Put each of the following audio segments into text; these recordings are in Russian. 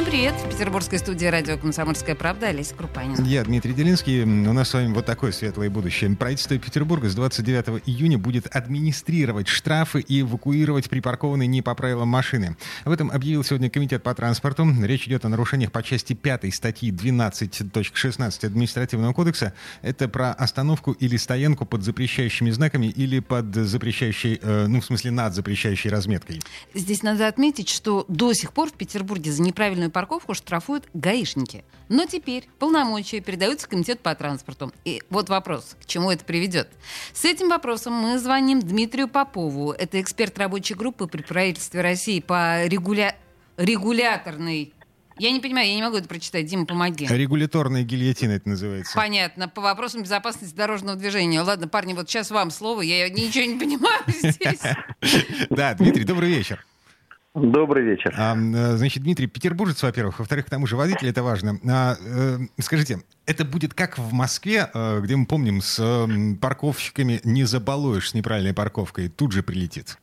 Всем привет! В петербургской студии радио «Комсомольская правда» Олеся Крупанина. Я Дмитрий Делинский. У нас с вами вот такое светлое будущее. Правительство Петербурга с 29 июня будет администрировать штрафы и эвакуировать припаркованные не по правилам машины. Об этом объявил сегодня Комитет по транспорту. Речь идет о нарушениях по части 5 статьи 12.16 Административного кодекса. Это про остановку или стоянку под запрещающими знаками или под запрещающей, э, ну, в смысле, над запрещающей разметкой. Здесь надо отметить, что до сих пор в Петербурге за неправильную неправильную парковку штрафуют гаишники. Но теперь полномочия передаются Комитету по транспорту. И вот вопрос, к чему это приведет. С этим вопросом мы звоним Дмитрию Попову. Это эксперт рабочей группы при правительстве России по регуля... регуляторной я не понимаю, я не могу это прочитать. Дима, помоги. Регуляторная гильотина это называется. Понятно. По вопросам безопасности дорожного движения. Ладно, парни, вот сейчас вам слово. Я ничего не понимаю здесь. Да, Дмитрий, добрый вечер. Добрый вечер. А, э, значит, Дмитрий, петербуржец, во-первых. Во-вторых, к тому же водитель, это важно. А, э, скажите, это будет как в Москве, э, где мы помним, с э, парковщиками не забалуешь с неправильной парковкой, тут же прилетит?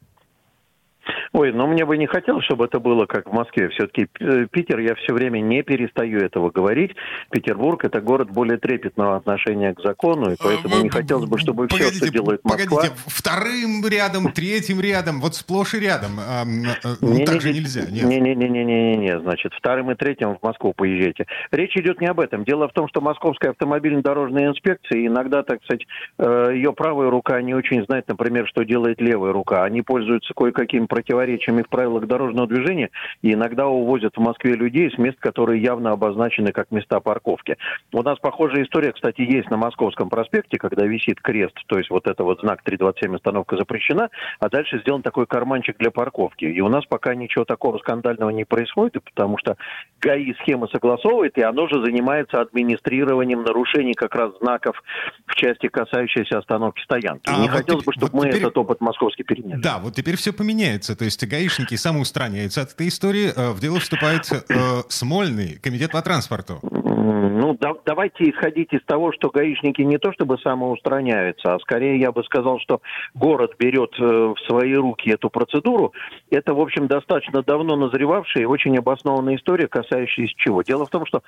Ой, ну мне бы не хотелось, чтобы это было как в Москве. Все-таки э, Питер, я все время не перестаю этого говорить. Петербург это город более трепетного отношения к закону, и поэтому а, не хотелось бы, чтобы погодите, все, что делает Москва... Погодите, вторым рядом, третьим рядом, вот сплошь и рядом. А, ну, не, так не, же нельзя. Не-не-не-не-не, значит, вторым и третьим в Москву поезжайте. Речь идет не об этом. Дело в том, что Московская автомобильно-дорожная инспекция, иногда, так сказать, э, ее правая рука не очень знает, например, что делает левая рука. Они пользуются кое-какими противоречиями противоречиями в правилах дорожного движения и иногда увозят в Москве людей с мест, которые явно обозначены как места парковки. У нас похожая история, кстати, есть на Московском проспекте, когда висит крест, то есть вот это вот знак 327 остановка запрещена, а дальше сделан такой карманчик для парковки. И у нас пока ничего такого скандального не происходит, потому что ГАИ схема согласовывает, и оно же занимается администрированием нарушений как раз знаков в части, касающейся остановки стоянки. А не вот хотелось бы, чтобы вот мы теперь... этот опыт московский переняли. Да, вот теперь все поменяется. То есть гаишники самоустраняются от этой истории. Э, в дело вступает э, Смольный, комитет по транспорту. Ну, да, давайте исходить из того, что гаишники не то чтобы самоустраняются, а скорее я бы сказал, что город берет э, в свои руки эту процедуру. Это, в общем, достаточно давно назревавшая и очень обоснованная история, касающаяся чего. Дело в том, что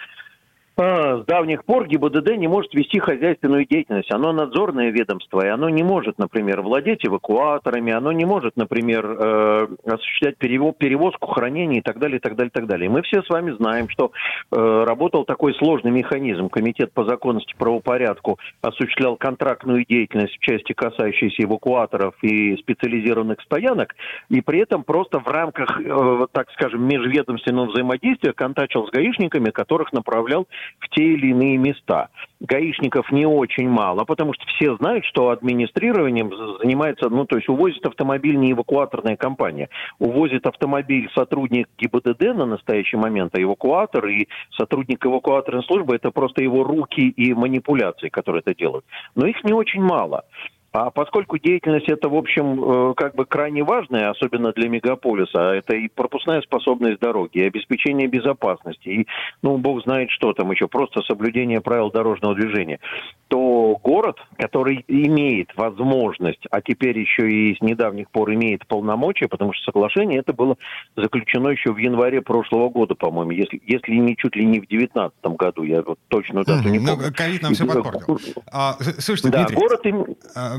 с давних пор ГИБДД не может вести хозяйственную деятельность. Оно надзорное ведомство, и оно не может, например, владеть эвакуаторами, оно не может, например, э, осуществлять перевозку, хранение и так далее, и так далее, и так далее. И мы все с вами знаем, что э, работал такой сложный механизм. Комитет по законности правопорядку осуществлял контрактную деятельность в части, касающейся эвакуаторов и специализированных стоянок, и при этом просто в рамках, э, так скажем, межведомственного взаимодействия контачил с гаишниками, которых направлял в те или иные места. Гаишников не очень мало, потому что все знают, что администрированием занимается, ну, то есть увозит автомобиль не эвакуаторная компания. Увозит автомобиль сотрудник ГИБДД на настоящий момент, а эвакуатор и сотрудник эвакуаторной службы – это просто его руки и манипуляции, которые это делают. Но их не очень мало. А поскольку деятельность это, в общем, э, как бы крайне важная, особенно для мегаполиса, это и пропускная способность дороги, и обеспечение безопасности, и, ну, бог знает что там еще, просто соблюдение правил дорожного движения, то город, который имеет возможность, а теперь еще и с недавних пор имеет полномочия, потому что соглашение это было заключено еще в январе прошлого года, по-моему, если, если не чуть ли не в 2019 году, я вот точно дату не ну, помню. Ну, ковид нам все подпортил. А, слушайте, да, Дмитрий, город им...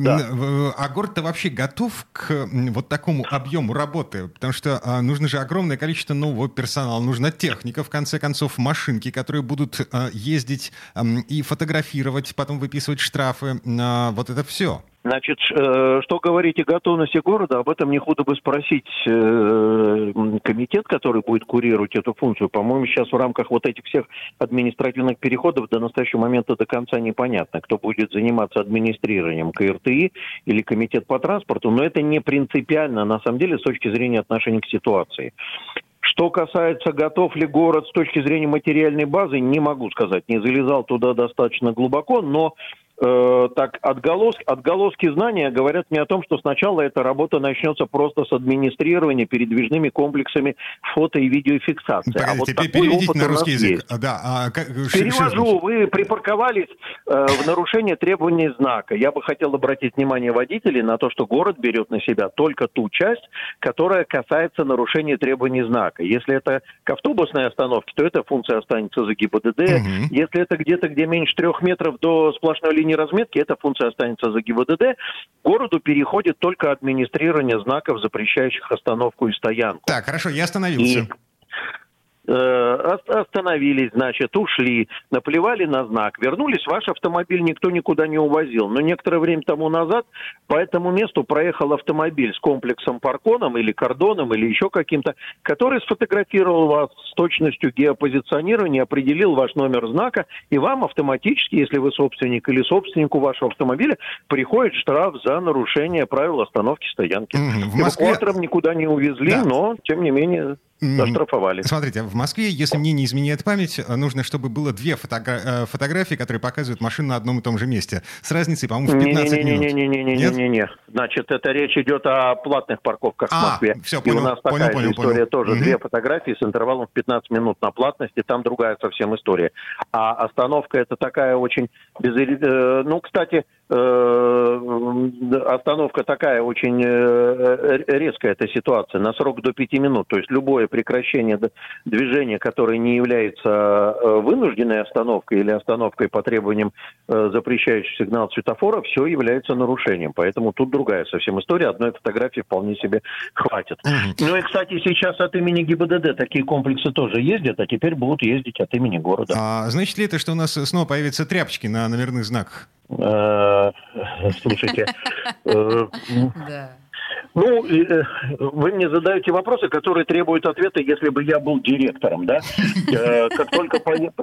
А, да. А город-то вообще готов к вот такому объему работы? Потому что а, нужно же огромное количество нового персонала, нужна техника, в конце концов, машинки, которые будут а, ездить а, и фотографировать, потом выписывать штрафы. А, вот это все. Значит, э, что говорить о готовности города, об этом не худо бы спросить э, комитет, который будет курировать эту функцию. По-моему, сейчас в рамках вот этих всех административных переходов до настоящего момента до конца непонятно, кто будет заниматься администрированием КРТИ или комитет по транспорту, но это не принципиально, на самом деле, с точки зрения отношения к ситуации. Что касается, готов ли город с точки зрения материальной базы, не могу сказать. Не залезал туда достаточно глубоко, но э, так отголоски, отголоски знания говорят мне о том, что сначала эта работа начнется просто с администрирования передвижными комплексами фото и видеофиксации. Погодите, а вот такой переведите на русский язык. Есть. Да, а, как, Перевожу. Вы припарковались э, в нарушение требований знака. Я бы хотел обратить внимание водителей на то, что город берет на себя только ту часть, которая касается нарушения требований знака. Если это к автобусной остановке, то эта функция останется за ГИБДД. Угу. Если это где-то, где меньше трех метров до сплошной линии разметки, эта функция останется за ГИБДД. Городу переходит только администрирование знаков, запрещающих остановку и стоянку. Так, хорошо, я остановился. И остановились, значит, ушли, наплевали на знак, вернулись, ваш автомобиль никто никуда не увозил. Но некоторое время тому назад по этому месту проехал автомобиль с комплексом парконом или кордоном или еще каким-то, который сфотографировал вас с точностью геопозиционирования, определил ваш номер знака, и вам автоматически, если вы собственник или собственнику вашего автомобиля, приходит штраф за нарушение правил остановки стоянки. В Москве... Эвакуатором никуда не увезли, да. но, тем не менее, Заштрафовали. Смотрите, в Москве, если мне не изменяет память, нужно, чтобы было две фотогра- э, фотографии, которые показывают машину на одном и том же месте. С разницей, по-моему, в 15 не, не, минут. Не-не-не, Значит, это речь идет о платных парковках а, в Москве. Все, понял, и у нас понял, такая понял, история понял. тоже. Угу. Две фотографии с интервалом в 15 минут на платности, там другая совсем история. А остановка это такая очень... Без... Ну, кстати, остановка такая очень э, резкая эта ситуация, на срок до пяти минут. То есть любое прекращение движения, которое не является э, вынужденной остановкой или остановкой по требованиям запрещающих сигнал светофора, все является нарушением. Поэтому тут другая совсем история. Одной фотографии вполне себе хватит. Ну и, кстати, сейчас от имени ГИБДД такие комплексы тоже ездят, а теперь будут ездить от имени города. А, значит ли это, что у нас снова появятся тряпочки на номерных знаках? Слушайте, э, ну, э, вы мне задаете вопросы, которые требуют ответа, если бы я был директором, да? Э, как только,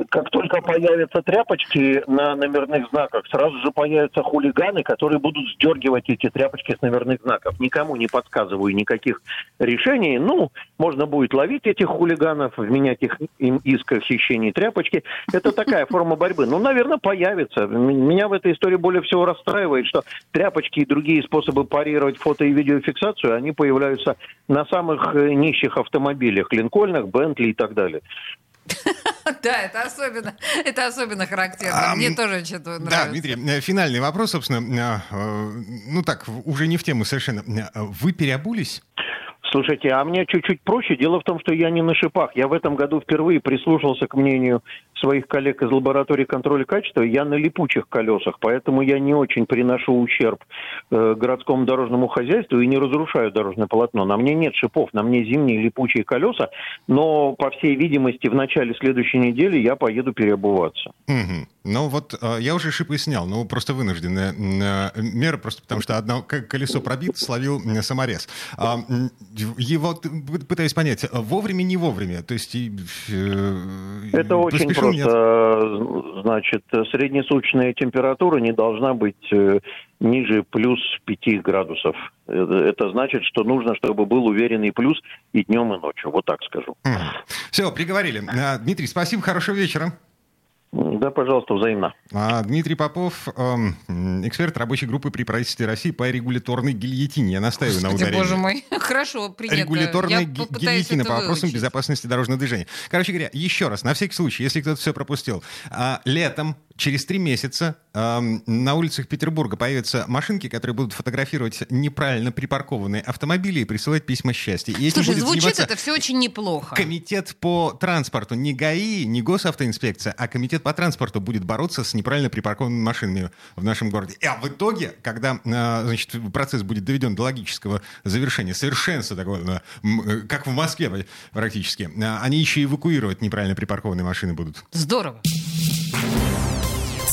как только появятся тряпочки на номерных знаках, сразу же появятся хулиганы, которые будут сдергивать эти тряпочки с номерных знаков. Никому не подсказываю никаких решений. Ну, можно будет ловить этих хулиганов, вменять их им иск о хищении тряпочки. Это такая форма борьбы. Ну, наверное, появится. Меня в этой истории более всего расстраивает, что тряпочки и другие способы парировать фото и видеофиксацию фиксацию, они появляются на самых э, нищих автомобилях, Линкольнах, Бентли и так далее. Да, это особенно, это особенно характерно. Мне тоже что-то нравится. Да, Дмитрий, э, финальный вопрос, собственно. Э, ну так, уже не в тему совершенно. Вы переобулись? Слушайте, а мне чуть-чуть проще. Дело в том, что я не на шипах. Я в этом году впервые прислушался к мнению своих коллег из лаборатории контроля качества. Я на липучих колесах, поэтому я не очень приношу ущерб э, городскому дорожному хозяйству и не разрушаю дорожное полотно. На мне нет шипов, на мне зимние липучие колеса, но, по всей видимости, в начале следующей недели я поеду переобуваться. Угу. Ну вот э, я уже шипы снял, ну просто вынужденная э, мера, просто потому что одно колесо пробит, словил саморез. А, его пытаюсь понять, вовремя, не вовремя, то есть... Э, Это очень просто. Нет? Значит, среднесуточная температура не должна быть ниже плюс 5 градусов. Это значит, что нужно, чтобы был уверенный плюс и днем, и ночью. Вот так скажу. Все, приговорили. Дмитрий, спасибо, хорошего вечера. Да, пожалуйста, взаимно. А, Дмитрий Попов, эм, эксперт рабочей группы при правительстве России по регуляторной гильотине. Я настаиваю Господи, на ударении. боже мой. Хорошо, принято. Регуляторная гильотина по вопросам выучить. безопасности дорожного движения. Короче говоря, еще раз, на всякий случай, если кто-то все пропустил. А, летом через три месяца э, на улицах Петербурга появятся машинки, которые будут фотографировать неправильно припаркованные автомобили и присылать письма счастья. И Слушай, звучит это все очень неплохо. Комитет по транспорту, не ГАИ, не госавтоинспекция, а комитет по транспорту будет бороться с неправильно припаркованными машинами в нашем городе. А в итоге, когда э, значит, процесс будет доведен до логического завершения, совершенства такого, э, как в Москве практически, э, они еще эвакуировать неправильно припаркованные машины будут. Здорово.